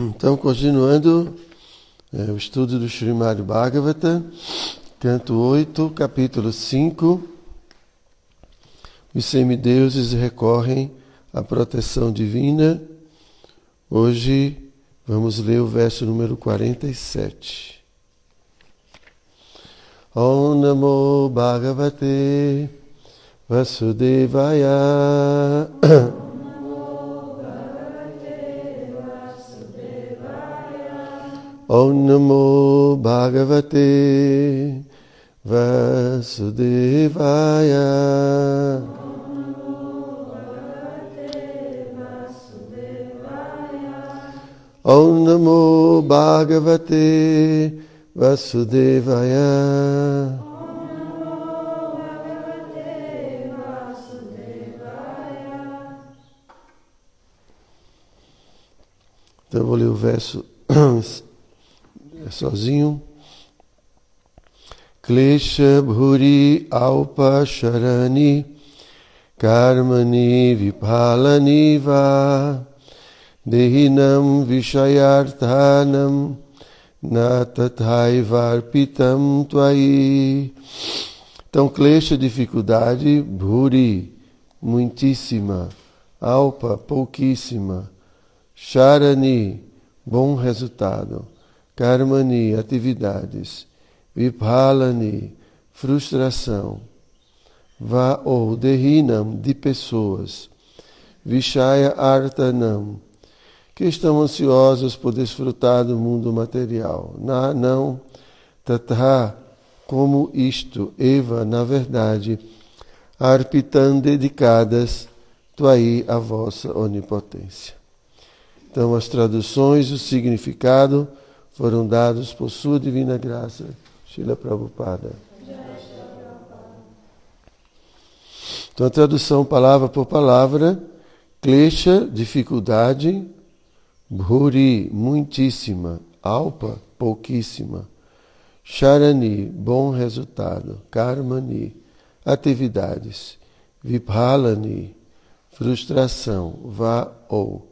Então, continuando é, o estudo do Srimad Bhagavata, canto 8, capítulo 5. Os semideuses recorrem à proteção divina. Hoje vamos ler o verso número 47. Om Namo Bhagavate Vasudevaya Om Namo Bhagavate Vasudevaya. Om Namo Bhagavate Vasudevaya. Então eu vou ler o verso é sozinho. Klesha Bhuri Alpa Sharani Karmani Vipalani Va Dehinam Vishayarthanam Natathaivarpitam Tvai Então, Klesha, dificuldade, Bhuri, muitíssima, Alpa, pouquíssima, Sharani, bom resultado. Karmani, atividades. Vipalani, frustração. Va ou Dehinam, de pessoas. Vishaya Artanam, que estão ansiosos por desfrutar do mundo material. Na, não, Tatha, como isto, Eva, na verdade, Arpitam dedicadas, Tuai, a vossa onipotência. Então, as traduções, o significado foram dados por sua divina graça, Shila Prabhupada. Então, a tradução palavra por palavra, Klesha, dificuldade, Bhuri, muitíssima, Alpa, pouquíssima, Sharani, bom resultado, Karmani, atividades, Viphalani, frustração, Va ou,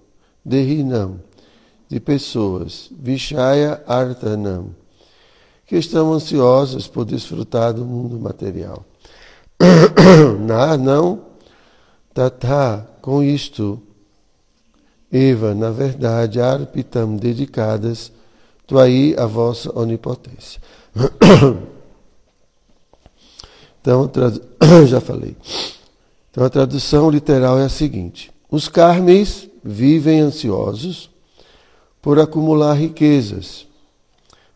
Dehinam, de pessoas, Vishaya Artanam, que estão ansiosas por desfrutar do mundo material. Na, não, Tata, com isto, Eva, na verdade, Arpitam, dedicadas, Tuai, a vossa onipotência. Então, já falei. Então, a tradução literal é a seguinte: Os carmes vivem ansiosos por acumular riquezas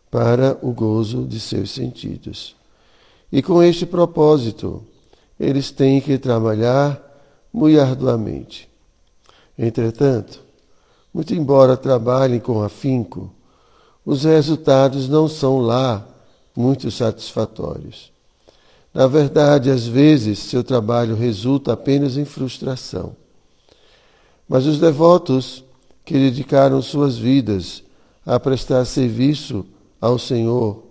para o gozo de seus sentidos. E com este propósito, eles têm que trabalhar muito arduamente. Entretanto, muito embora trabalhem com afinco, os resultados não são lá muito satisfatórios. Na verdade, às vezes, seu trabalho resulta apenas em frustração. Mas os devotos que dedicaram suas vidas a prestar serviço ao Senhor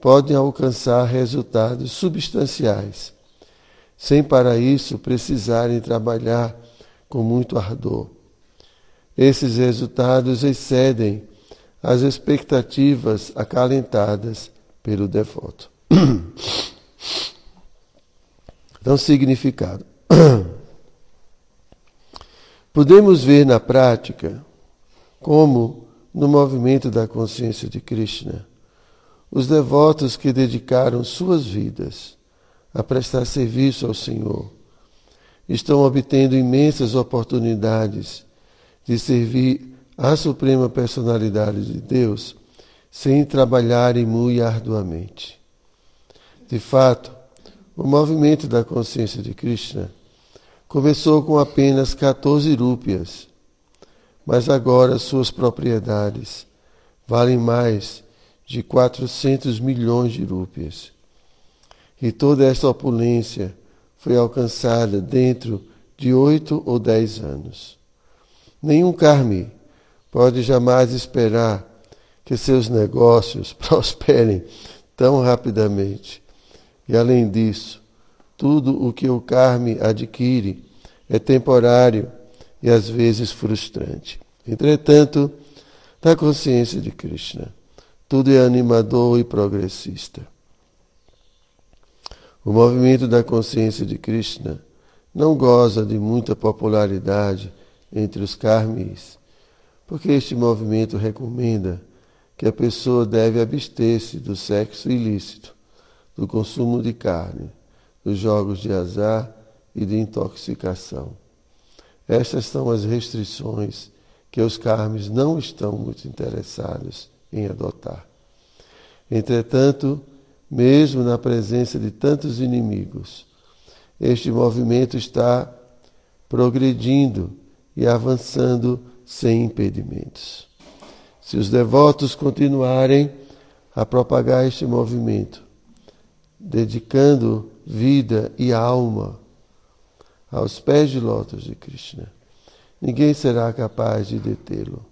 podem alcançar resultados substanciais, sem para isso precisarem trabalhar com muito ardor. Esses resultados excedem as expectativas acalentadas pelo devoto. Então, significado. Podemos ver na prática como, no movimento da consciência de Krishna, os devotos que dedicaram suas vidas a prestar serviço ao Senhor estão obtendo imensas oportunidades de servir à Suprema Personalidade de Deus sem trabalharem muito arduamente. De fato, o movimento da consciência de Krishna Começou com apenas 14 rúpias, mas agora suas propriedades valem mais de 400 milhões de rúpias. E toda essa opulência foi alcançada dentro de oito ou dez anos. Nenhum carme pode jamais esperar que seus negócios prosperem tão rapidamente. E além disso, tudo o que o carme adquire é temporário e às vezes frustrante. Entretanto, da consciência de Krishna. Tudo é animador e progressista. O movimento da consciência de Krishna não goza de muita popularidade entre os karmis, porque este movimento recomenda que a pessoa deve abster-se do sexo ilícito, do consumo de carne, jogos de azar e de intoxicação. Estas são as restrições que os karmis não estão muito interessados em adotar. Entretanto, mesmo na presença de tantos inimigos, este movimento está progredindo e avançando sem impedimentos. Se os devotos continuarem a propagar este movimento, dedicando vida e alma aos pés de lótus de Krishna, ninguém será capaz de detê-lo.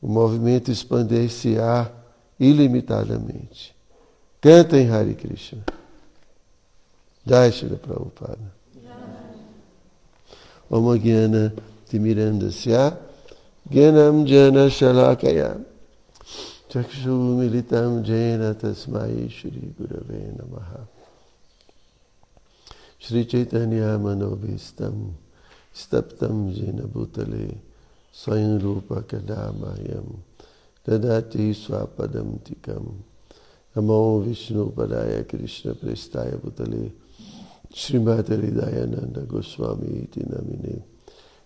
O movimento expandir-se-á ilimitadamente. Cantem Hare Krishna. Jai Shri Prabhupada. Om Gyana Timirandasya Gyanam Jana Shalakaya Chakshu Militam Jena Tasmai Shri Gurave Namaha Shri चैतन्य मनोभीष्टम स्तप्तम जिन भूतले स्वयं रूप कदा ददाति स्वापदम तिकम नमो विष्णुपदाय कृष्ण प्रेस्ताय भूतले श्रीमात हृदयानंद गोस्वामी नमिने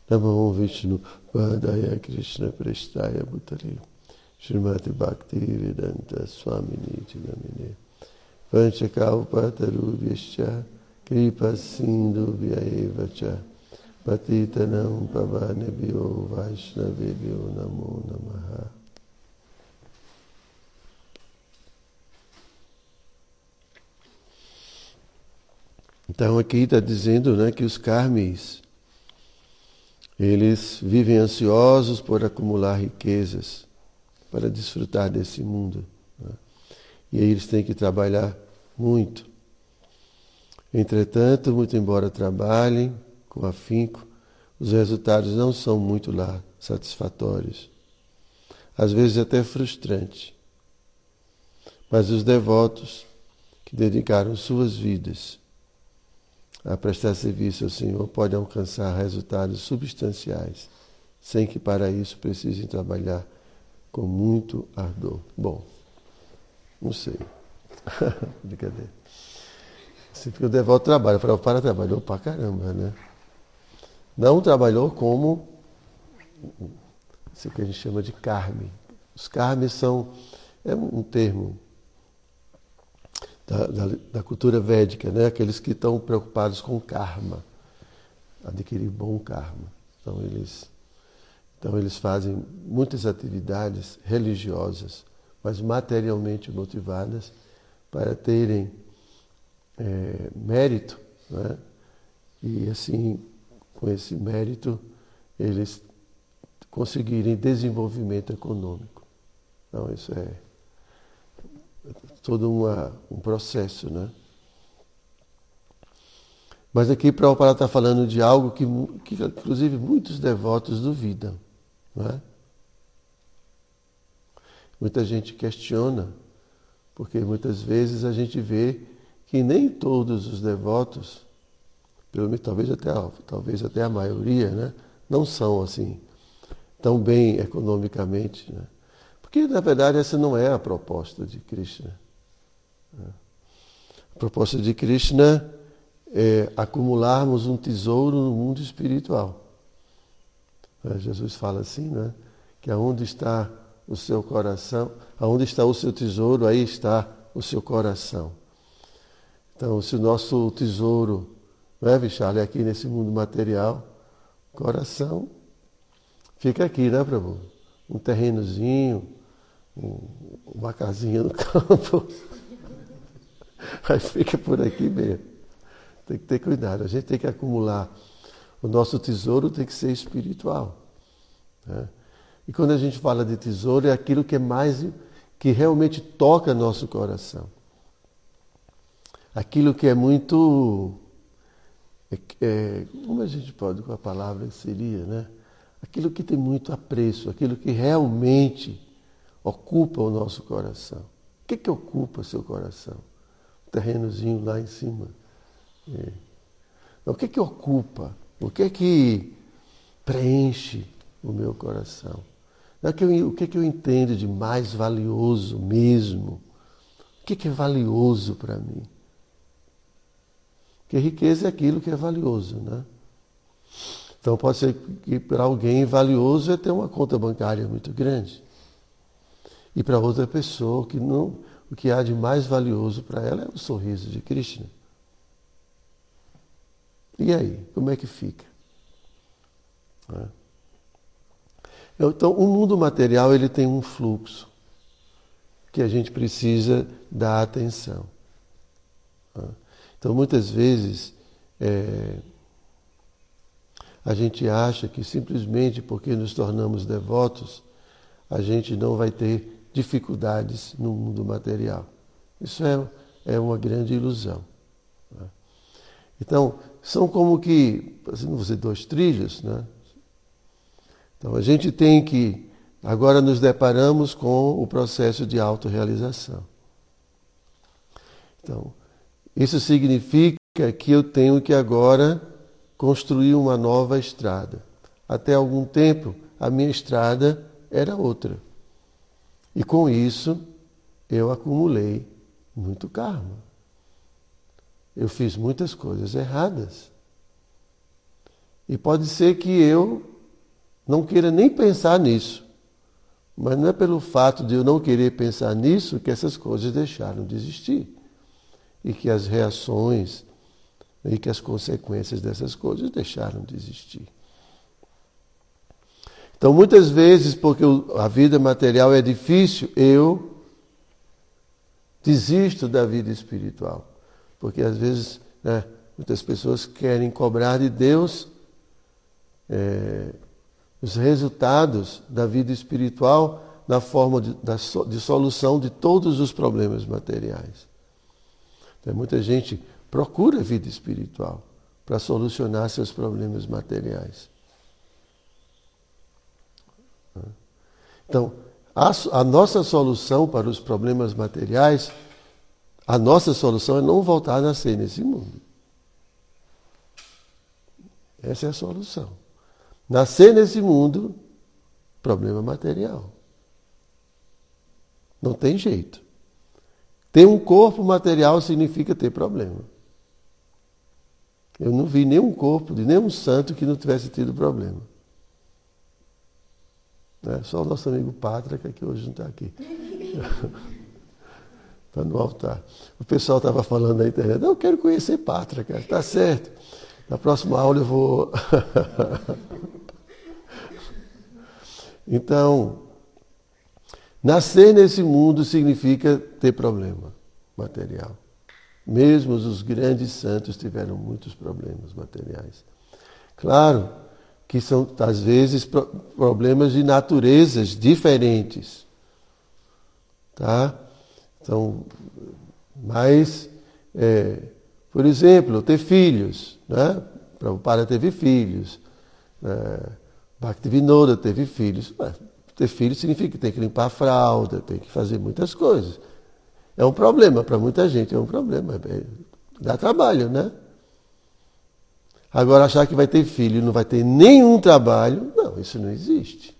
नमो विष्णुपदाय कृष्ण प्रेस्ताय भूतले श्रीमती भक्ति वेदंत स्वामिनी नमिने पंचकाउपातरूप्य Kripa Sindhu Vyaevacha Patitanam Pavanebhyo Vaishnavebhyo Namo Namaha Então aqui está dizendo né, que os karmis, eles vivem ansiosos por acumular riquezas, para desfrutar desse mundo. Né? E aí eles têm que trabalhar muito. Entretanto, muito embora trabalhem com afinco, os resultados não são muito lá satisfatórios. Às vezes até frustrante. Mas os devotos que dedicaram suas vidas a prestar serviço ao Senhor pode alcançar resultados substanciais, sem que para isso precisem trabalhar com muito ardor. Bom, não sei. Brincadeira. Você fica o devoto trabalha. O para trabalhou pra caramba, né? Não trabalhou como isso que a gente chama de carme. Os carmes são é um termo da, da, da, cultura védica, né? aqueles que estão preocupados com karma, adquirir bom karma. Então eles, então eles fazem muitas atividades religiosas, mas materialmente motivadas para terem é, mérito, né? e assim, com esse mérito, eles conseguirem desenvolvimento econômico. Então isso é todo uma, um processo, né? Mas aqui Prabhupada está falando de algo que, que, inclusive, muitos devotos duvidam. Não é? Muita gente questiona, porque muitas vezes a gente vê que nem todos os devotos, pelo menos talvez até, talvez até a maioria, né, não são assim tão bem economicamente. Né? Porque, na verdade, essa não é a proposta de Krishna. A proposta de Krishna é acumularmos um tesouro no mundo espiritual. É, Jesus fala assim, né? Que aonde está o seu coração, aonde está o seu tesouro, aí está o seu coração. Então, se o nosso tesouro, não é, Vichale, é aqui nesse mundo material, coração fica aqui, né, Prabhu? Um terrenozinho, um, uma casinha no campo. Aí fica por aqui mesmo. Tem que ter cuidado. A gente tem que acumular. O nosso tesouro tem que ser espiritual. Né? E quando a gente fala de tesouro, é aquilo que é mais, que realmente toca nosso coração. Aquilo que é muito. É, é, como a gente pode, com a palavra seria, né? aquilo que tem muito apreço, aquilo que realmente ocupa o nosso coração. O que, que ocupa seu coração? O terrenozinho lá em cima. É. O que, que ocupa? O que que preenche o meu coração? Eu, o que, que eu entendo de mais valioso mesmo? O que, que é valioso para mim? Porque riqueza é aquilo que é valioso, né? Então pode ser que para alguém valioso é ter uma conta bancária muito grande. E para outra pessoa que não, o que há de mais valioso para ela é o sorriso de Krishna. E aí, como é que fica? É. Então, o mundo material ele tem um fluxo que a gente precisa dar atenção. É. Então, muitas vezes, é, a gente acha que simplesmente porque nos tornamos devotos, a gente não vai ter dificuldades no mundo material. Isso é, é uma grande ilusão. Né? Então, são como que, assim, não dizer dois trilhos, né? Então, a gente tem que, agora nos deparamos com o processo de autorrealização. Então, isso significa que eu tenho que agora construir uma nova estrada. Até algum tempo, a minha estrada era outra. E com isso, eu acumulei muito karma. Eu fiz muitas coisas erradas. E pode ser que eu não queira nem pensar nisso. Mas não é pelo fato de eu não querer pensar nisso que essas coisas deixaram de existir. E que as reações e que as consequências dessas coisas deixaram de existir. Então, muitas vezes, porque a vida material é difícil, eu desisto da vida espiritual. Porque às vezes né, muitas pessoas querem cobrar de Deus é, os resultados da vida espiritual na forma de, de solução de todos os problemas materiais. Então, muita gente procura a vida espiritual para solucionar seus problemas materiais. Então, a, a, nossa solução para os problemas materiais, a nossa solução é não voltar a nascer nesse mundo. Essa é a solução. Nascer nesse mundo, problema material. Não tem jeito. Ter um corpo material significa ter problema. Eu não vi nenhum corpo de nenhum santo que não tivesse tido problema. Né? Só o nosso amigo Pátrica, que hoje não está aqui. Está no altar. O pessoal estava falando na internet, eu quero conhecer Pátrica, está certo. Na próxima aula eu vou. então, nascer nesse mundo significa ter problema material. Mesmo os grandes santos tiveram muitos problemas materiais. Claro que são, às vezes, problemas de naturezas diferentes. Tá? Então, mas, é, por exemplo, ter filhos. Né? Prabhupada teve filhos. É, Bhaktivinoda teve filhos. Ter filhos significa que tem que limpar a fralda, tem que fazer muitas coisas. É um problema para muita gente, é um problema. É, dá trabalho, né? Agora, achar que vai ter filho e não vai ter nenhum trabalho, não, isso não existe.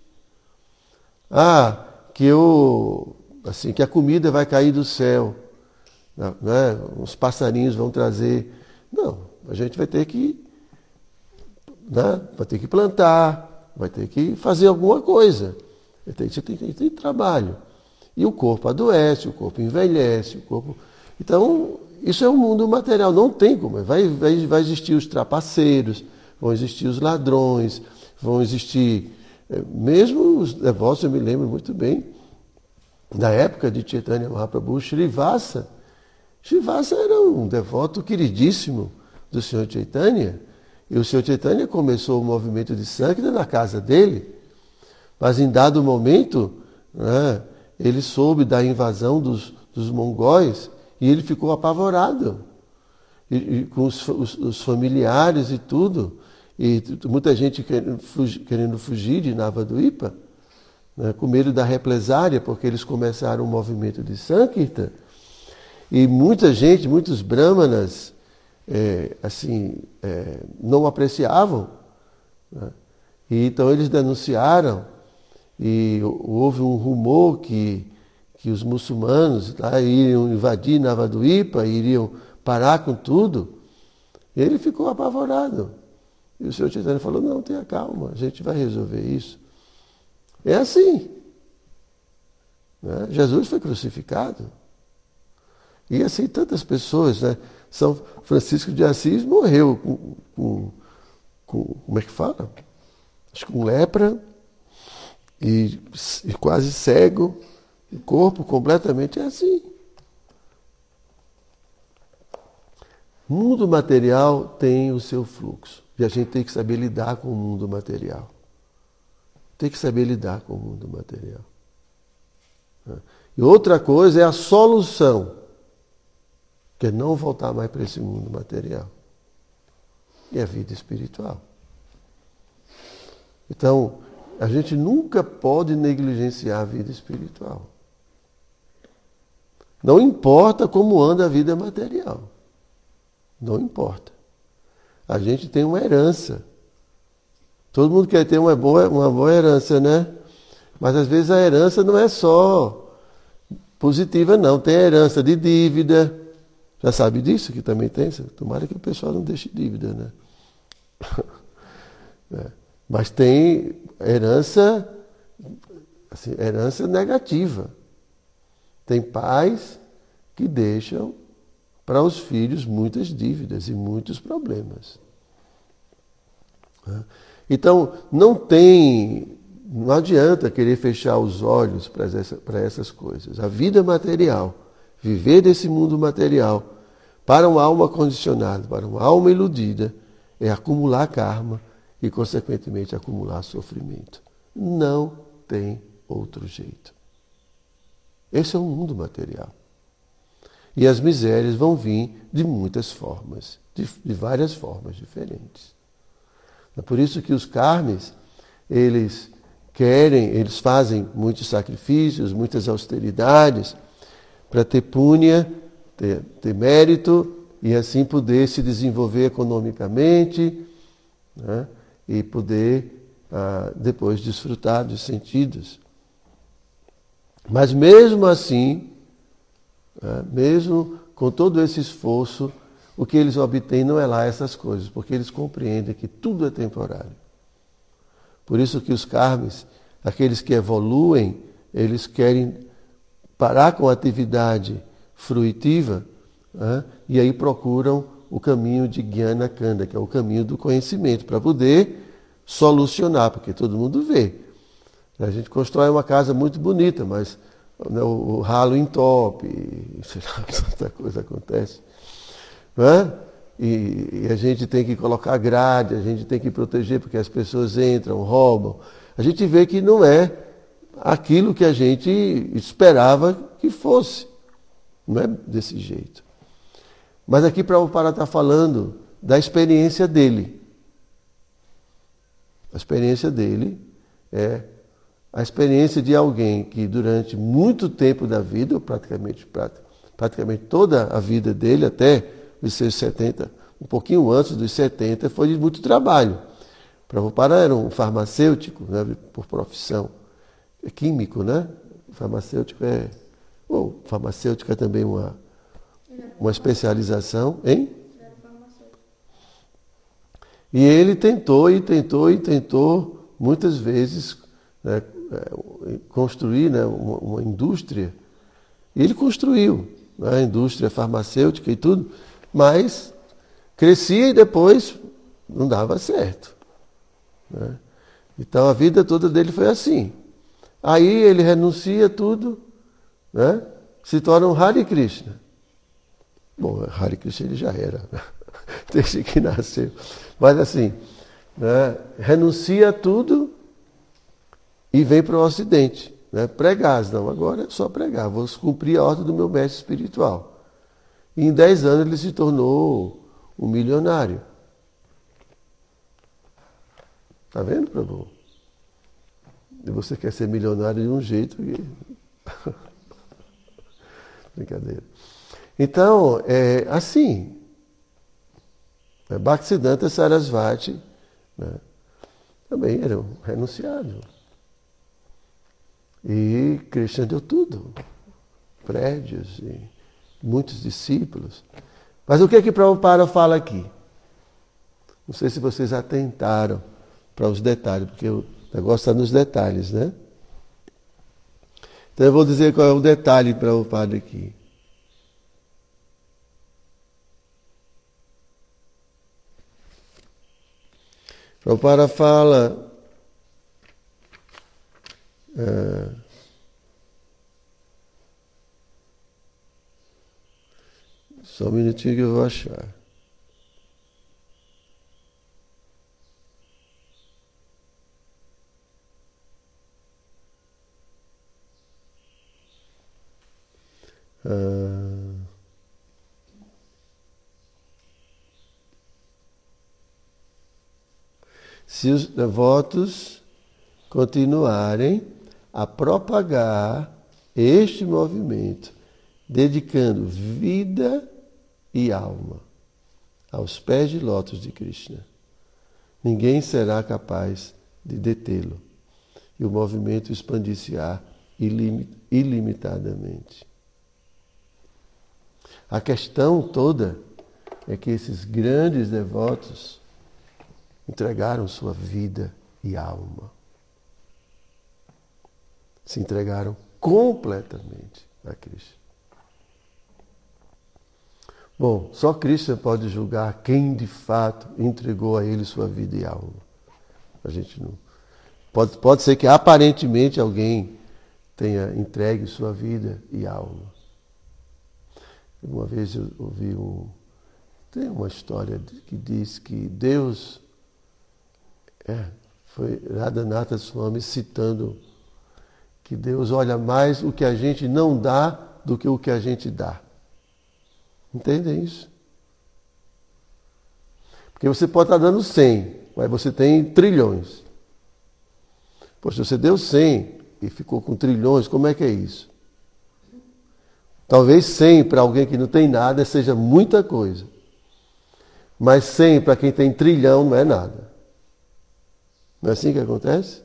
Ah, que eu, assim, que a comida vai cair do céu, né? os passarinhos vão trazer. Não, a gente vai ter que, né? vai ter que plantar, vai ter que fazer alguma coisa. Você tem, tem, tem trabalho. E o corpo adoece, o corpo envelhece, o corpo. Então, isso é um mundo material, não tem como. Vai, vai, vai existir os trapaceiros, vão existir os ladrões, vão existir. Eh, mesmo os devotos, eu me lembro muito bem, da época de Chaitanya Mahaprabhu, Srivasa. Srivasa era um devoto queridíssimo do Senhor Chaitanya. E o Senhor Chaitanya começou o movimento de Sankira na casa dele. Mas em dado momento, né, ele soube da invasão dos, dos mongóis e ele ficou apavorado. E, e com os, os, os, familiares e tudo. e muita gente querendo fugir, querendo fugir de Navaduipa, né, com medo da represária, porque eles começaram um movimento de Sankirtan. E muita gente, muitos brahmanas, é, assim, é, não apreciavam. Né? E então eles denunciaram e houve um rumor que, que os muçulmanos lá, iriam invadir Navaduipa, iriam parar com tudo. Ele ficou apavorado. E o senhor Chaitanya falou, não, tenha calma, a gente vai resolver isso. É assim. Né? Jesus foi crucificado. E assim tantas pessoas, né? São Francisco de Assis morreu com, com, com como é que fala? Acho que com lepra e, e quase cego, o corpo completamente é assim. O mundo material tem o seu fluxo. E a gente tem que saber lidar com o mundo material. Tem que saber lidar com o mundo material. E outra coisa é a solução, que é não voltar mais para esse mundo material. E a vida espiritual. Então, a gente nunca pode negligenciar a vida espiritual. Não importa como anda a vida material. Não importa. A gente tem uma herança. Todo mundo quer ter uma boa, uma boa herança, né? Mas às vezes a herança não é só positiva, não. Tem herança de dívida. Já sabe disso que também tem? Tomara que o pessoal não deixe dívida, né? é. Mas tem herança, assim, herança negativa. Tem pais que deixam para os filhos muitas dívidas e muitos problemas. Né? Então, não tem, não adianta querer fechar os olhos para, essa, para essas coisas. A vida material, viver desse mundo material, para uma alma condicionada, para uma alma iludida, é acumular karma e, consequentemente, acumular sofrimento. Não tem outro jeito. Esse é o mundo material. E as misérias vão vir de muitas formas, de, de várias formas diferentes. É por isso que os carmes, eles querem, eles fazem muitos sacrifícios, muitas austeridades, para ter púnia, ter, ter, mérito e assim poder se desenvolver economicamente né? E poder ah, depois desfrutar dos sentidos. Mas mesmo assim, né? Mesmo com todo esse esforço, o que eles obtêm não é lá essas coisas, porque eles compreendem que tudo é temporário. Por isso que os carmes, aqueles que evoluem, eles querem parar com a atividade fruitiva né? e aí procuram o caminho de Jnana Kanda, que é o caminho do conhecimento, para poder solucionar, porque todo mundo vê. A gente constrói uma casa muito bonita, mas né, o, ralo entope, sei lá, tanta coisa acontece. É? E, e, a gente tem que colocar grade, a gente tem que proteger porque as pessoas entram, roubam. A gente vê que não é aquilo que a gente esperava que fosse. Não é desse jeito. Mas aqui Pará está falando da experiência dele. A experiência dele é a experiência de alguém que durante muito tempo da vida, praticamente, praticamente toda a vida dele, até os seus 70, um pouquinho antes dos 70, foi de muito trabalho. Prabhupada era um farmacêutico né, por profissão, é químico, né? Farmacêutico é. Ou farmacêutico é também uma, uma especialização, hein? E ele tentou e tentou e tentou muitas vezes né, é, construir né, uma, uma, indústria. E ele construiu né, a indústria farmacêutica e tudo, mas crescia e depois não dava certo. Né? Então a vida toda dele foi assim. Aí ele renuncia tudo, né? se torna um Hare Krishna. Bom, Hare Krishna ele já era, né? desde que nasceu. Mas assim, né? renuncia tudo e vem para o Ocidente. Né? Pregar, não, agora é só pregar, vou cumprir a ordem do meu mestre espiritual. E em 10 anos ele se tornou um milionário. Tá vendo, Prabhu? E você quer ser milionário de um jeito que. Brincadeira. Então, é assim. É, Bhaktisiddhanta Sarasvati né, também era um. E Krishna deu tudo. Prédios e muitos discípulos. Mas o que é que Prabhupada fala aqui? Não sei se vocês atentaram para os detalhes, porque o negócio está nos detalhes, né? Então eu vou dizer qual é o detalhe para o padre aqui. Prabhupada fala. É, só um minutinho que eu vou achar. Uh... Se os devotos continuarem a propagar este movimento, dedicando vida e alma aos pés de lótus de Krishna, ninguém será capaz de detê-lo e o movimento expandir-se-á ilimitadamente. A questão toda é que esses grandes devotos entregaram sua vida e alma. Se entregaram completamente a Cristo. Bom, só Cristo pode julgar quem de fato entregou a Ele sua vida e alma. A gente não. Pode, pode ser que aparentemente alguém tenha entregue sua vida e alma. Uma vez eu ouvi um. Tem uma história que diz que Deus. É, foi Radhanatha Swami citando que Deus olha mais o que a gente não dá do que o que a gente dá. Entendem isso? Porque você pode estar dando 100, mas você tem trilhões. Poxa, você deu 100 e ficou com trilhões, como é que é isso? Talvez 100 para alguém que não tem nada seja muita coisa. Mas 100 para quem tem trilhão não é nada. Não é assim que acontece?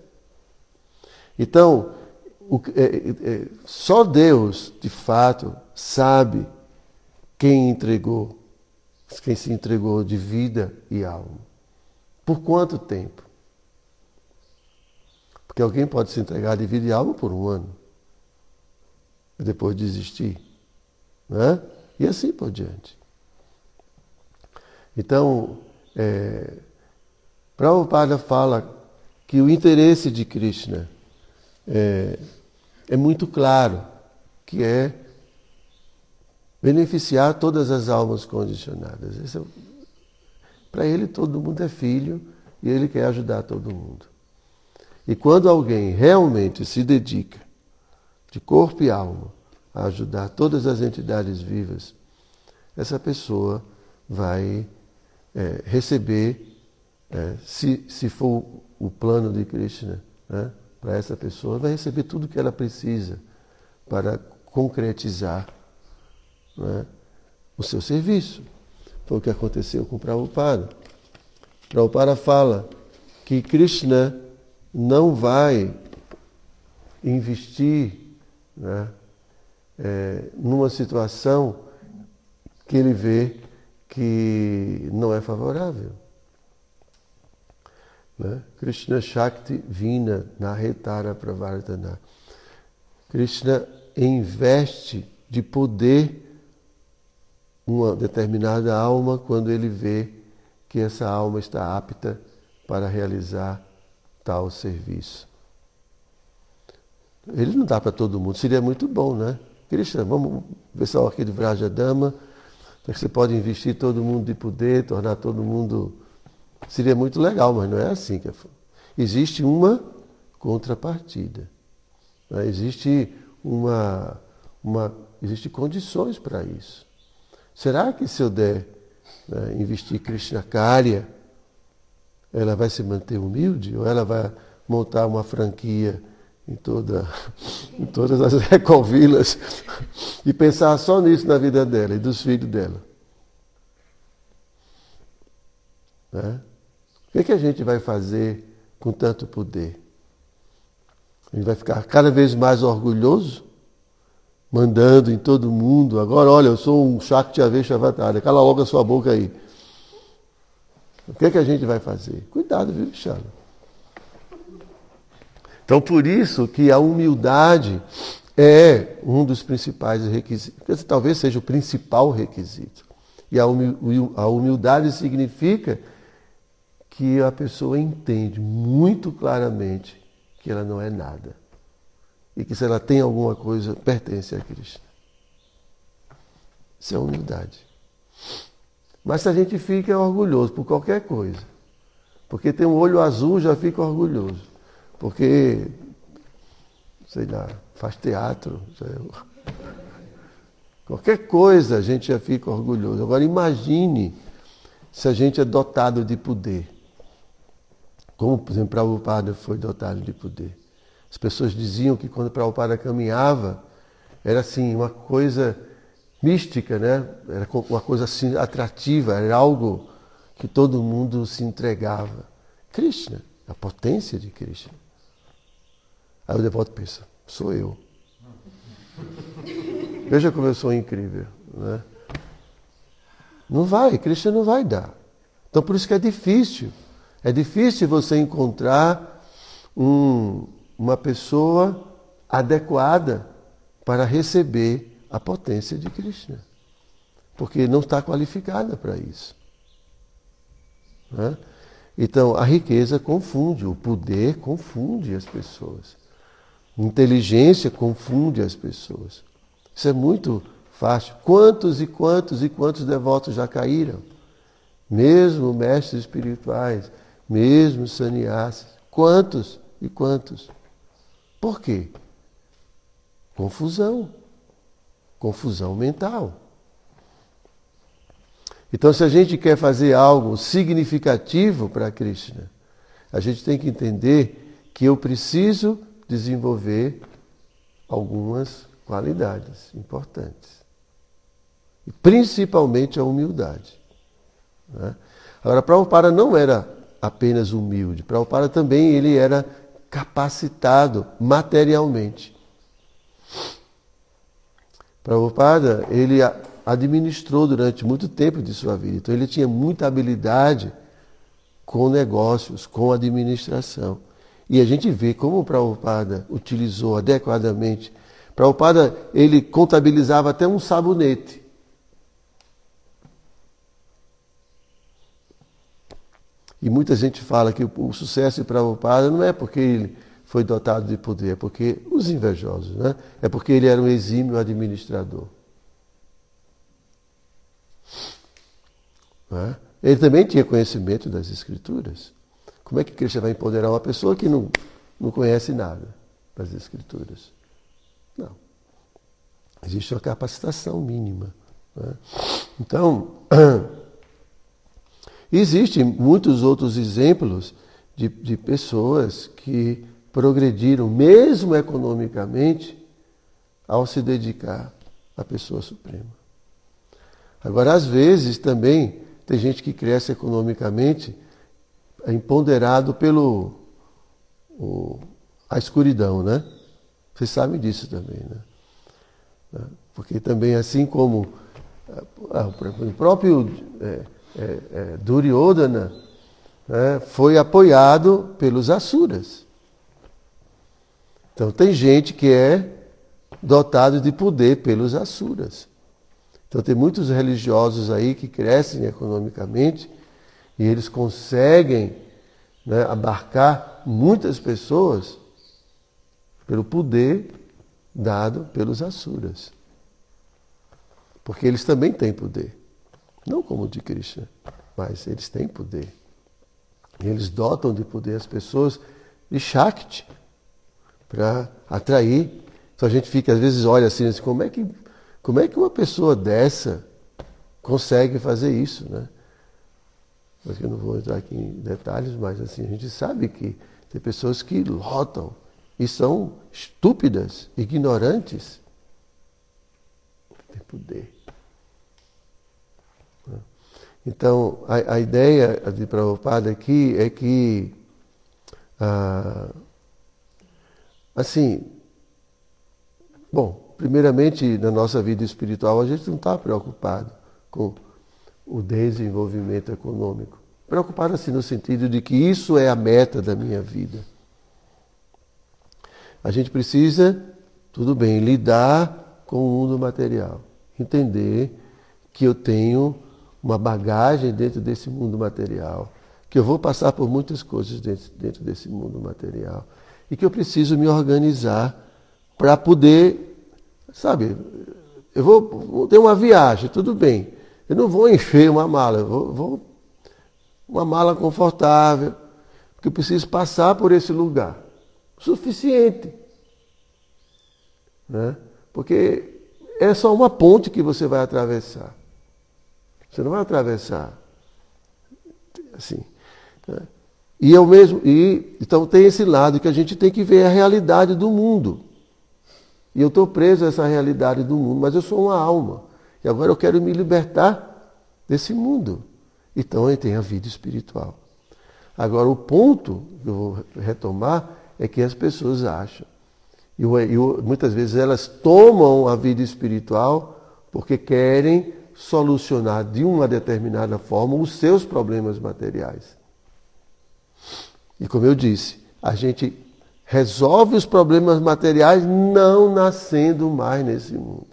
Então, o, é, é, é, só Deus, de fato, sabe quem entregou, quem se entregou de vida e alma. Por quanto tempo? Porque alguém pode se entregar de vida e alma por um ano e depois desistir. Né? E assim por diante. Então, é, Prabhupada fala que o interesse de Krishna é, é muito claro, que é beneficiar todas as almas condicionadas. É, Para ele, todo mundo é filho e ele quer ajudar todo mundo. E quando alguém realmente se dedica de corpo e alma a ajudar todas as entidades vivas, essa pessoa vai é, receber, é, se, se for o plano de Krishna, né, para essa pessoa, vai receber tudo que ela precisa para concretizar né, o seu serviço. Foi o que aconteceu com Prabhupada. Prabhupada fala que Krishna não vai investir né, é, numa situação que ele vê que não é favorável. Né? Krishna Shakti Vina Nahetara Pravartana. Krishna investe de poder uma determinada alma quando ele vê que essa alma está apta para realizar tal serviço. Ele não dá para todo mundo, seria muito bom, né? Krishna, vamos, o pessoal aqui de Vrajadama, você pode investir todo mundo de poder, tornar todo mundo. Seria muito legal, mas não é assim que é. Existe uma contrapartida. Né? Existe uma, uma. Existe condições para isso. Será que se eu der né, investir Krishna Karya, ela vai se manter humilde ou ela vai montar uma franquia em, toda, em todas as ecovilas e pensar só nisso na vida dela e dos filhos dela? Né? O que, é que a gente vai fazer com tanto poder? A gente vai ficar cada vez mais orgulhoso, mandando em todo mundo. Agora, olha, eu sou um Shakti Aveshavatara, cala logo a sua boca aí. O que, é que a gente vai fazer? Cuidado, viu, Cristiano? Então, por isso que a humildade é um dos principais requisitos. Talvez seja o principal requisito. E a humildade significa que a pessoa entende muito claramente que ela não é nada. E que se ela tem alguma coisa, pertence a Cristo. Isso é humildade. Mas se a gente fica orgulhoso por qualquer coisa, porque tem um olho azul, já fica orgulhoso. Porque, sei lá, faz teatro. É qualquer coisa a gente já fica orgulhoso. Agora imagine se a gente é dotado de poder. Como, por exemplo, Prabhupada foi dotado de poder. As pessoas diziam que quando Prabhupada caminhava, era assim, uma coisa mística, né? Era uma coisa assim atrativa, era algo que todo mundo se entregava. Krishna, a potência de Krishna. Aí o devoto pensa, sou eu. Veja como eu sou incrível. Né? Não vai, Krishna não vai dar. Então por isso que é difícil. É difícil você encontrar um, uma pessoa adequada para receber a potência de Krishna, porque não está qualificada para isso. Né? Então, a riqueza confunde, o poder confunde as pessoas, inteligência confunde as pessoas. Isso é muito fácil. Quantos e quantos e quantos devotos já caíram? Mesmo mestres espirituais, mesmo sannyasis. Quantos e quantos? Por quê? Confusão. Confusão mental. Então, se a gente quer fazer algo significativo para Krishna, a gente tem que entender que eu preciso desenvolver algumas qualidades importantes. E principalmente a humildade. Né? Agora, Prabhupada não era apenas humilde. Prabhupada também ele era capacitado materialmente. Prabhupada, ele administrou durante muito tempo de sua vida. Então ele tinha muita habilidade com negócios, com administração. E a gente vê como o Prabhupada utilizou adequadamente. Prabhupada, ele contabilizava até um sabonete. E muita gente fala que o, sucesso de Prabhupada não é porque ele foi dotado de poder, é porque os invejosos, né? É porque ele era um exímio administrador. É? Ele também tinha conhecimento das escrituras. Como é que Cristo vai empoderar uma pessoa que não, não conhece nada das escrituras? Não. Existe uma capacitação mínima. Né? Então, Existem muitos outros exemplos de, de pessoas que progrediram, mesmo economicamente, ao se dedicar à pessoa suprema. Agora, às vezes também tem gente que cresce economicamente é empoderado pelo o, a escuridão, né? Vocês sabem disso também, né? Porque também, assim como ah, o próprio é, é, é, Duryodhana né, foi apoiado pelos Asuras. Então tem gente que é dotado de poder pelos Asuras. Então tem muitos religiosos aí que crescem economicamente e eles conseguem né, abarcar muitas pessoas pelo poder dado pelos Asuras. Porque eles também têm poder. Não como o de Krishna, mas eles têm poder. Eles dotam de poder as pessoas de Shakti para atrair. Então a gente fica, às vezes, olha assim, assim, como é que, como é que uma pessoa dessa consegue fazer isso, né? mas eu não vou entrar aqui em detalhes, mas assim, a gente sabe que tem pessoas que lotam e são estúpidas, ignorantes. Tem poder. Então, a, a ideia de Prabhupada aqui é que, ah, assim, bom, primeiramente na nossa vida espiritual a gente não está preocupado com o desenvolvimento econômico. Preocupado assim no sentido de que isso é a meta da minha vida. A gente precisa, tudo bem, lidar com o mundo material, entender que eu tenho uma bagagem dentro desse mundo material, que eu vou passar por muitas coisas dentro, dentro desse mundo material e que eu preciso me organizar para poder, sabe, eu vou, vou, ter uma viagem, tudo bem, eu não vou encher uma mala, eu vou, vou uma mala confortável, porque eu preciso passar por esse lugar. Suficiente. Né? Porque é só uma ponte que você vai atravessar. Você não vai atravessar assim. Né? E o mesmo, e então tem esse lado que a gente tem que ver a realidade do mundo. E eu estou preso a essa realidade do mundo, mas eu sou uma alma. E agora eu quero me libertar desse mundo. Então aí tem a vida espiritual. Agora o ponto que eu vou retomar é que as pessoas acham. E muitas vezes elas tomam a vida espiritual porque querem solucionar de uma determinada forma os seus problemas materiais. E como eu disse, a gente resolve os problemas materiais não nascendo mais nesse mundo.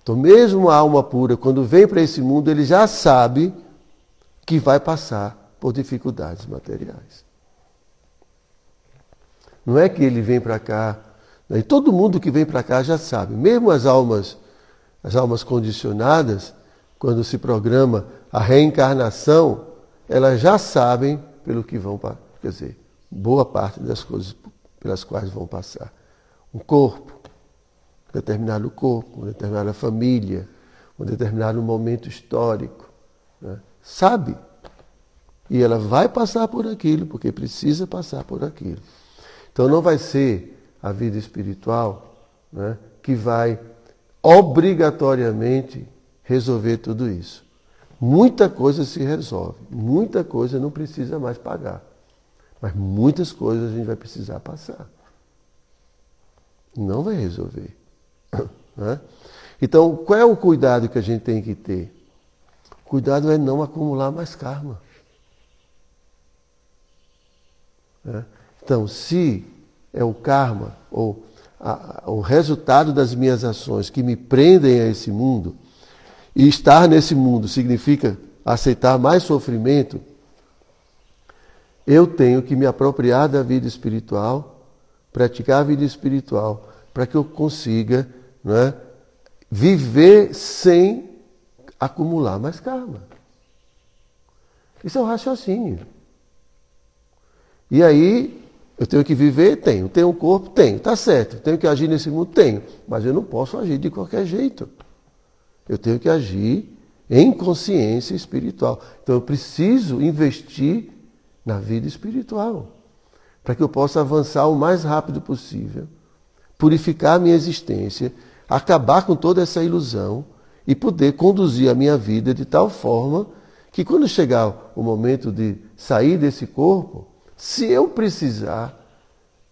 Então, mesmo a alma pura, quando vem para esse mundo, ele já sabe que vai passar por dificuldades materiais. Não é que ele vem para cá, né? e todo mundo que vem para cá já sabe, mesmo as almas as almas condicionadas, quando se programa a reencarnação, elas já sabem pelo que vão, quer dizer, boa parte das coisas pelas quais vão passar. Um corpo, um determinado corpo, uma determinada família, um determinado momento histórico. Né? Sabe. E ela vai passar por aquilo, porque precisa passar por aquilo. Então não vai ser a vida espiritual né, que vai obrigatoriamente resolver tudo isso. Muita coisa se resolve, muita coisa não precisa mais pagar. Mas muitas coisas a gente vai precisar passar. Não vai resolver. Né? Então, qual é o cuidado que a gente tem que ter? Cuidado é não acumular mais karma. Né? Então, se é o karma, ou a, o resultado das minhas ações que me prendem a esse mundo, e estar nesse mundo significa aceitar mais sofrimento, eu tenho que me apropriar da vida espiritual, praticar a vida espiritual, para que eu consiga não é, viver sem acumular mais karma. Isso é um raciocínio. E aí eu tenho que viver? Tenho. Tenho um corpo? Tenho. Está certo. Tenho que agir nesse mundo? Tenho. Mas eu não posso agir de qualquer jeito. Eu tenho que agir em consciência espiritual. Então eu preciso investir na vida espiritual para que eu possa avançar o mais rápido possível, purificar a minha existência, acabar com toda essa ilusão e poder conduzir a minha vida de tal forma que quando chegar o momento de sair desse corpo, se eu precisar,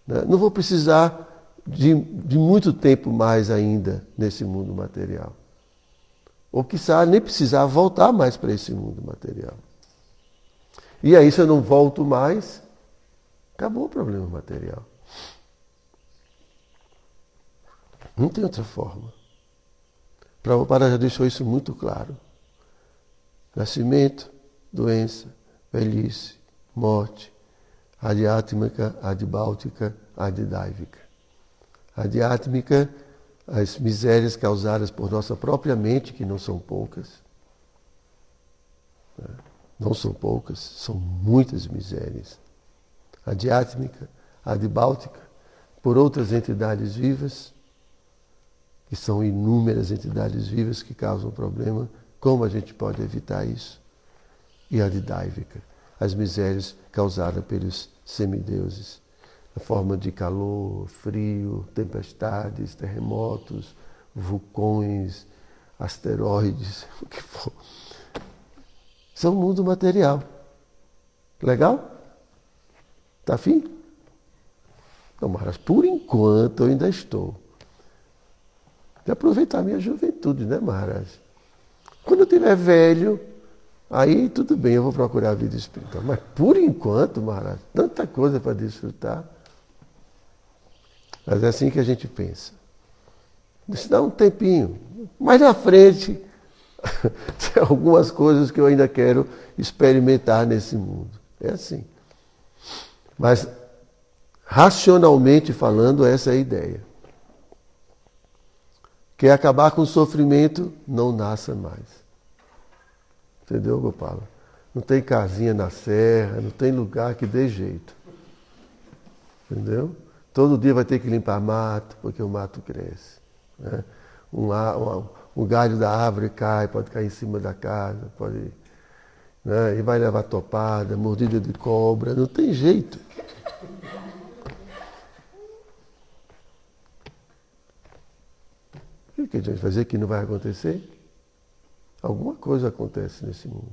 né, não vou precisar de, de muito tempo mais ainda nesse mundo material. Ou quiçá nem precisar voltar mais para esse mundo material. E aí, se eu não volto mais, acabou o problema material. Não tem outra forma. Prabhupada já deixou isso muito claro. Nascimento, doença, velhice, morte, adiátmica, adibáltica, adidáivica. Adiátmica, as misérias causadas por nossa própria mente, que não são poucas. Né? Não são poucas, são muitas misérias. Adiátmica, adibáltica, por outras entidades vivas, que são inúmeras entidades vivas que causam problema Como a gente pode evitar isso? E a didáivica, as misérias causadas pelos semideuses, a forma de calor, frio, tempestades, terremotos, vulcões, asteroides, o que for. São mundo material. Legal? Tá afim? Não, mas por enquanto eu ainda estou. De aproveitar a minha juventude, né, Maharaj? Quando eu tiver velho, aí tudo bem, eu vou procurar a vida espiritual. Mas por enquanto, Maharaj, tanta coisa para desfrutar. Mas é assim que a gente pensa. Isso dá um tempinho. Mais na frente, tem algumas coisas que eu ainda quero experimentar nesse mundo. É assim. Mas, racionalmente falando, essa é a ideia. Quer acabar com o sofrimento, não nasça mais. Entendeu, Gopala? Não tem casinha na serra, não tem lugar que dê jeito. Entendeu? Todo dia vai ter que limpar mato, porque o mato cresce. Né? Um, um, um, galho da árvore cai, pode cair em cima da casa, pode. Né? E vai levar topada, mordida de cobra, não tem jeito. O que a gente vai dizer que não vai acontecer? Alguma coisa acontece nesse mundo.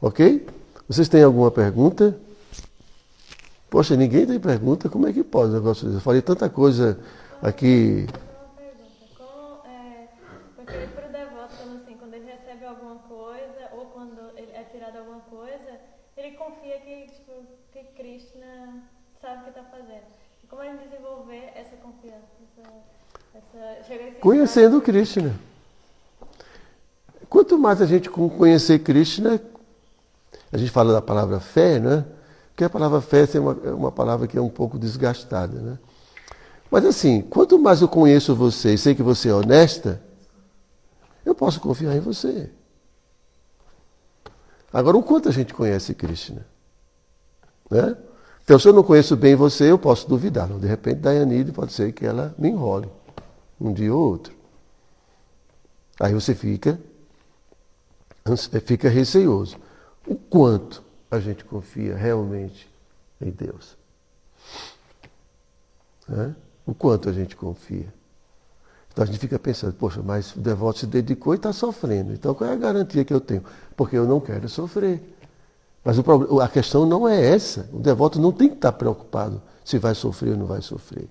Ok? Vocês têm alguma pergunta? Poxa, ninguém tem pergunta, como é que pode um negócio desse? Eu falei tanta coisa aqui. Como, porque para o devoto, quando, quando ele recebe alguma coisa, ou quando ele tirado alguma coisa, ele confia que, que Krishna sabe o que está fazendo. Como a gente desenvolver essa confiança? Essa, essa, Conhecendo Krishna. Quanto mais a gente conhecer Krishna, a gente fala da palavra fé, né? Porque a palavra fé é uma, é uma palavra que é um pouco desgastada, né? Mas assim, quanto mais eu conheço você e sei que você é honesta, eu posso confiar em você. Agora, o quanto a gente conhece Krishna? Né? Então, se eu não conheço bem você, eu posso duvidar. De repente, Dayanide pode ser que ela me enrole um dia ou outro. Aí você fica, fica receioso. O quanto a gente confia realmente em Deus? O quanto a gente confia? Então a gente fica pensando, poxa, mas o devoto se dedicou e está sofrendo. Então qual é a garantia que eu tenho? Porque eu não quero sofrer. Mas o problema, a questão não é essa. O devoto não tem que estar preocupado se vai sofrer ou não vai sofrer.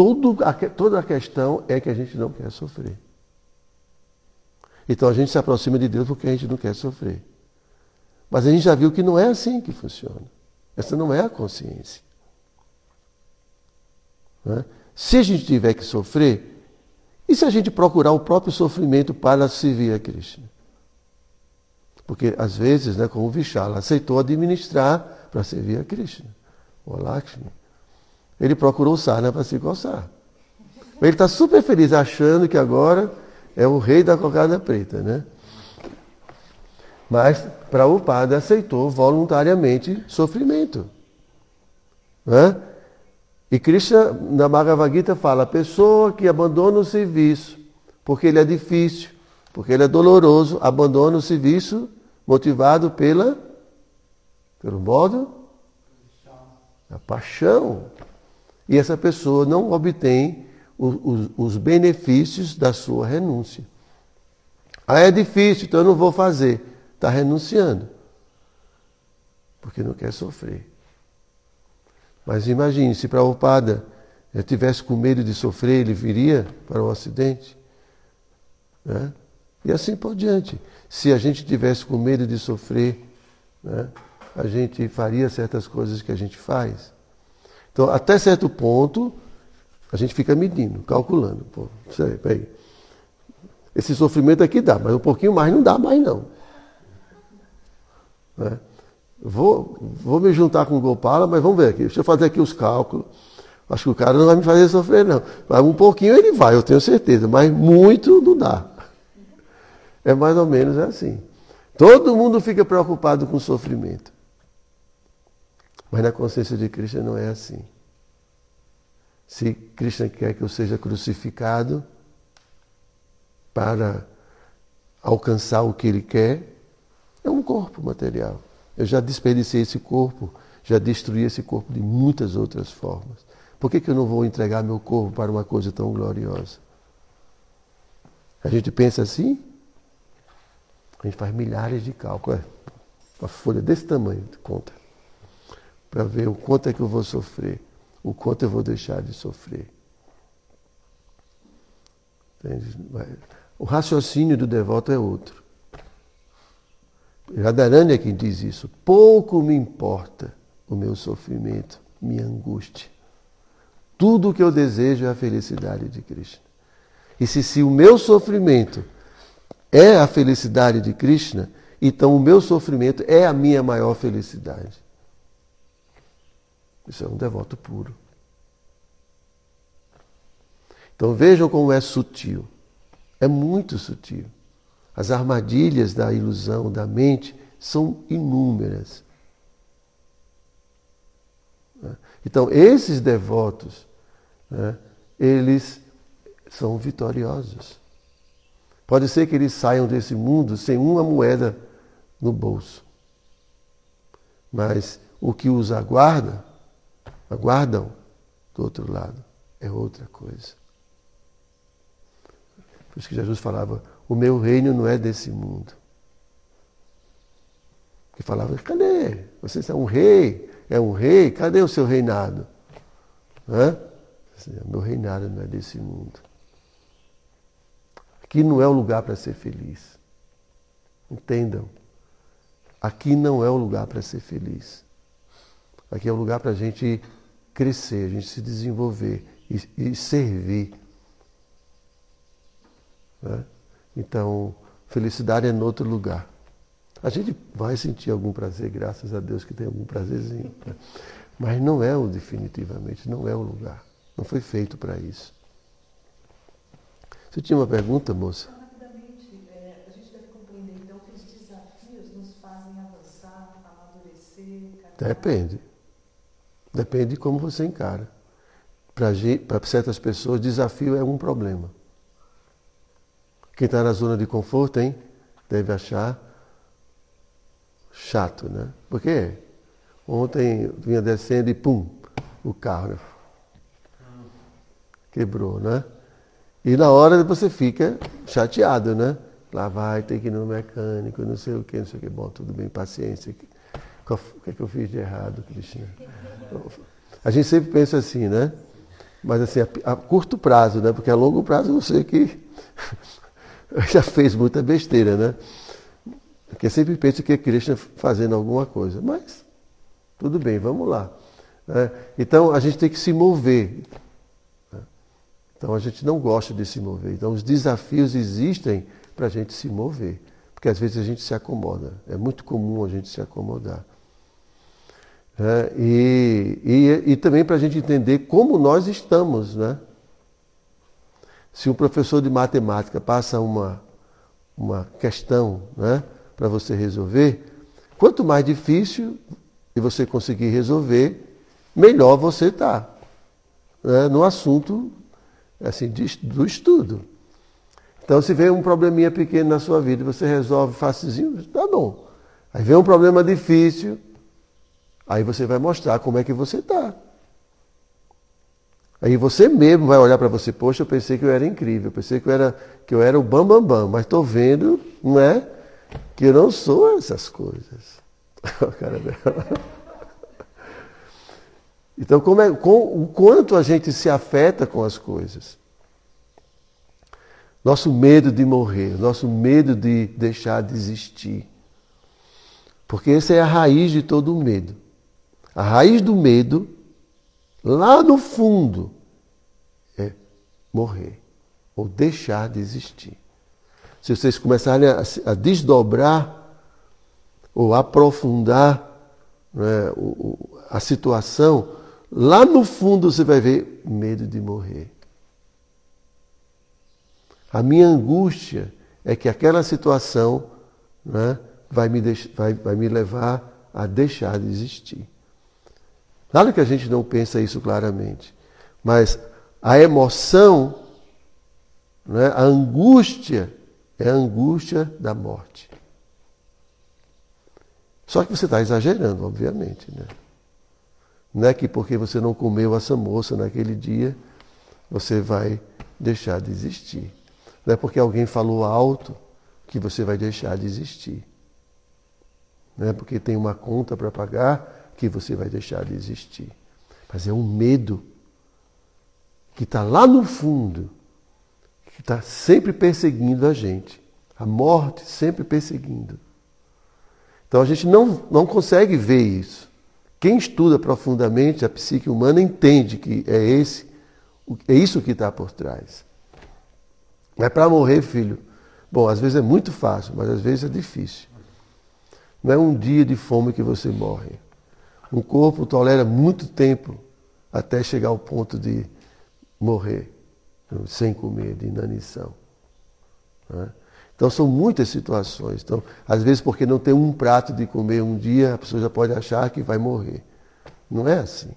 Tudo, a, toda a questão é que a gente não quer sofrer. Então a gente se aproxima de Deus porque a gente não quer sofrer. Mas a gente já viu que não é assim que funciona. Essa não é a consciência. É? Se a gente tiver que sofrer, e se a gente procurar o próprio sofrimento para servir a Krishna? Porque às vezes, né, como o Vishala aceitou administrar para servir a Krishna, o Lakshmi. Ele procurou sarna para se coçar. Ele está super feliz achando que agora é o rei da cocada preta, né? Mas Prabhupada aceitou voluntariamente sofrimento. Né? E Krishna, na Bhagavad Gita, fala: a pessoa que abandona o serviço, porque ele é difícil, porque ele é doloroso, abandona o serviço motivado pela, pelo modo, a paixão. E essa pessoa não obtém os, os benefícios da sua renúncia. Ah, é difícil, então eu não vou fazer. Está renunciando. Porque não quer sofrer. Mas imagine, se Prabhupada tivesse com medo de sofrer, ele viria para o Ocidente. Né? E assim por diante. Se a gente tivesse com medo de sofrer, né, a gente faria certas coisas que a gente faz. Então, até certo ponto, a gente fica medindo, calculando. Pô, peraí. Esse sofrimento aqui dá, mas um pouquinho mais não dá mais não. Né? Vou, vou me juntar com o Gopala, mas vamos ver aqui. Deixa eu fazer aqui os cálculos. Acho que o cara não vai me fazer sofrer, não. Mas um pouquinho ele vai, eu tenho certeza. Mas muito não dá. É mais ou menos assim. Todo mundo fica preocupado com o sofrimento. Mas na consciência de Cristo não é assim. Se Krishna quer que eu seja crucificado para alcançar o que ele quer, é um corpo material. Eu já desperdicei esse corpo, já destruí esse corpo de muitas outras formas. Por que, que eu não vou entregar meu corpo para uma coisa tão gloriosa? A gente pensa assim, a gente faz milhares de cálculos. É, uma folha desse tamanho, conta. Para ver o quanto é que eu vou sofrer, o quanto eu vou deixar de sofrer. Entende? O raciocínio do devoto é outro. Radharani é quem diz isso. Pouco me importa o meu sofrimento, minha angústia. Tudo o que eu desejo é a felicidade de Krishna. E se, se o meu sofrimento é a felicidade de Krishna, então o meu sofrimento é a minha maior felicidade. Isso é um devoto puro. Então vejam como é sutil. É muito sutil. As armadilhas da ilusão da mente são inúmeras. Então, esses devotos, né, eles são vitoriosos. Pode ser que eles saiam desse mundo sem uma moeda no bolso. Mas o que os aguarda, aguardam do outro lado, é outra coisa. Por isso que Jesus falava, o meu reino não é desse mundo. Que falava, cadê? Você é um rei, é um rei, cadê o seu reinado? Hã? Meu reinado não é desse mundo. Aqui não é o lugar para ser feliz. Entendam. Aqui não é o lugar para ser feliz. Aqui é o lugar para a gente crescer, a gente se desenvolver e, e servir. Né? Então, felicidade é em outro lugar. A gente vai sentir algum prazer, graças a Deus que tem algum prazerzinho. Né? Mas não é o definitivamente, não é o lugar. Não foi feito para isso. Você tinha uma pergunta, moça? Rapidamente, a gente deve compreender que os desafios nos fazem avançar, amadurecer. Depende. Depende de como você encara. Para certas pessoas, desafio é um problema. Quem está na zona de conforto, hein? Deve achar chato, né? Por quê? Ontem vinha descendo e pum, o carro né? quebrou, né? E na hora você fica chateado, né? Lá vai, tem que ir no mecânico, não sei o que, não sei o que. Bom, tudo bem, paciência. O que é que eu fiz de errado, Cristina? A gente sempre pensa assim, né? Mas assim, a, a curto prazo, né? Porque a longo prazo eu sei que já fez muita besteira, né? Porque sempre pensa que é Krishna fazendo alguma coisa. Mas, tudo bem, vamos lá. Né? Então, a gente tem que se mover. Né? Então, a gente não gosta de se mover. Então, os desafios existem para a gente se mover. Porque às vezes a gente se acomoda. É muito comum a gente se acomodar. É, e, e, e também para a gente entender como nós estamos, né? Se um professor de matemática passa uma, uma questão né, para você resolver, quanto mais difícil e você conseguir resolver, melhor você está né, no assunto assim, de, do estudo. Então, se vem um probleminha pequeno na sua vida, você resolve facilzinho, tá bom. Aí vem um problema difícil, aí você vai mostrar como é que você está. Aí você mesmo vai olhar para você, poxa, eu pensei que eu era incrível, eu pensei que eu era, que eu era o bam, bam, bam, mas estou vendo, não é? Que eu não sou essas coisas. então, como é, com, o quanto a gente se afeta com as coisas. Nosso medo de morrer, nosso medo de deixar de existir. Porque essa é a raiz de todo o medo. A raiz do medo lá no fundo, é morrer ou deixar de existir. Se vocês começarem a, desdobrar ou aprofundar né, a situação, lá no fundo você vai ver medo de morrer. A minha angústia é que aquela situação né, vai, me vai, vai me levar a deixar de existir. Claro que a gente não pensa isso claramente, Mas a emoção, né, a angústia, é a angústia da morte. Só que você está exagerando, obviamente. Né? Não é que porque você não comeu essa moça naquele dia, você vai deixar de existir. Não é porque alguém falou alto que você vai deixar de existir. Não é porque tem uma conta para pagar que você vai deixar de existir. Mas é um medo que está lá no fundo, que está sempre perseguindo a gente. A morte sempre perseguindo. Então a gente não, não consegue ver isso. Quem estuda profundamente a psique humana entende que é esse, é isso que está por trás. Mas para morrer, filho, bom, às vezes é muito fácil, mas às vezes é difícil. Não é um dia de fome que você morre. Um corpo tolera muito tempo até chegar ao ponto de morrer, sem comer, de inanição. Né? Então são muitas situações. Então, às vezes, porque não tem um prato de comer um dia, a pessoa já pode achar que vai morrer. Não é assim.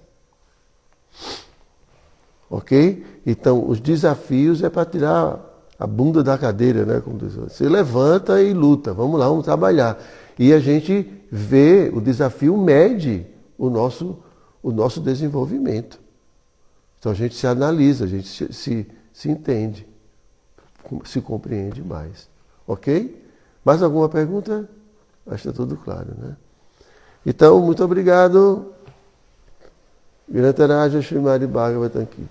Ok? Então, os desafios é para tirar a bunda da cadeira, né? Como diz, você levanta e luta. Vamos lá, vamos trabalhar. E a gente vê, o desafio mede o nosso, o nosso desenvolvimento. Então a gente se analisa, a gente se, se, se entende, se compreende mais. Ok? Mais alguma pergunta? Acho que está tudo claro, né? Então, muito obrigado. Virataraja Srimadi Bhagavatam Ki.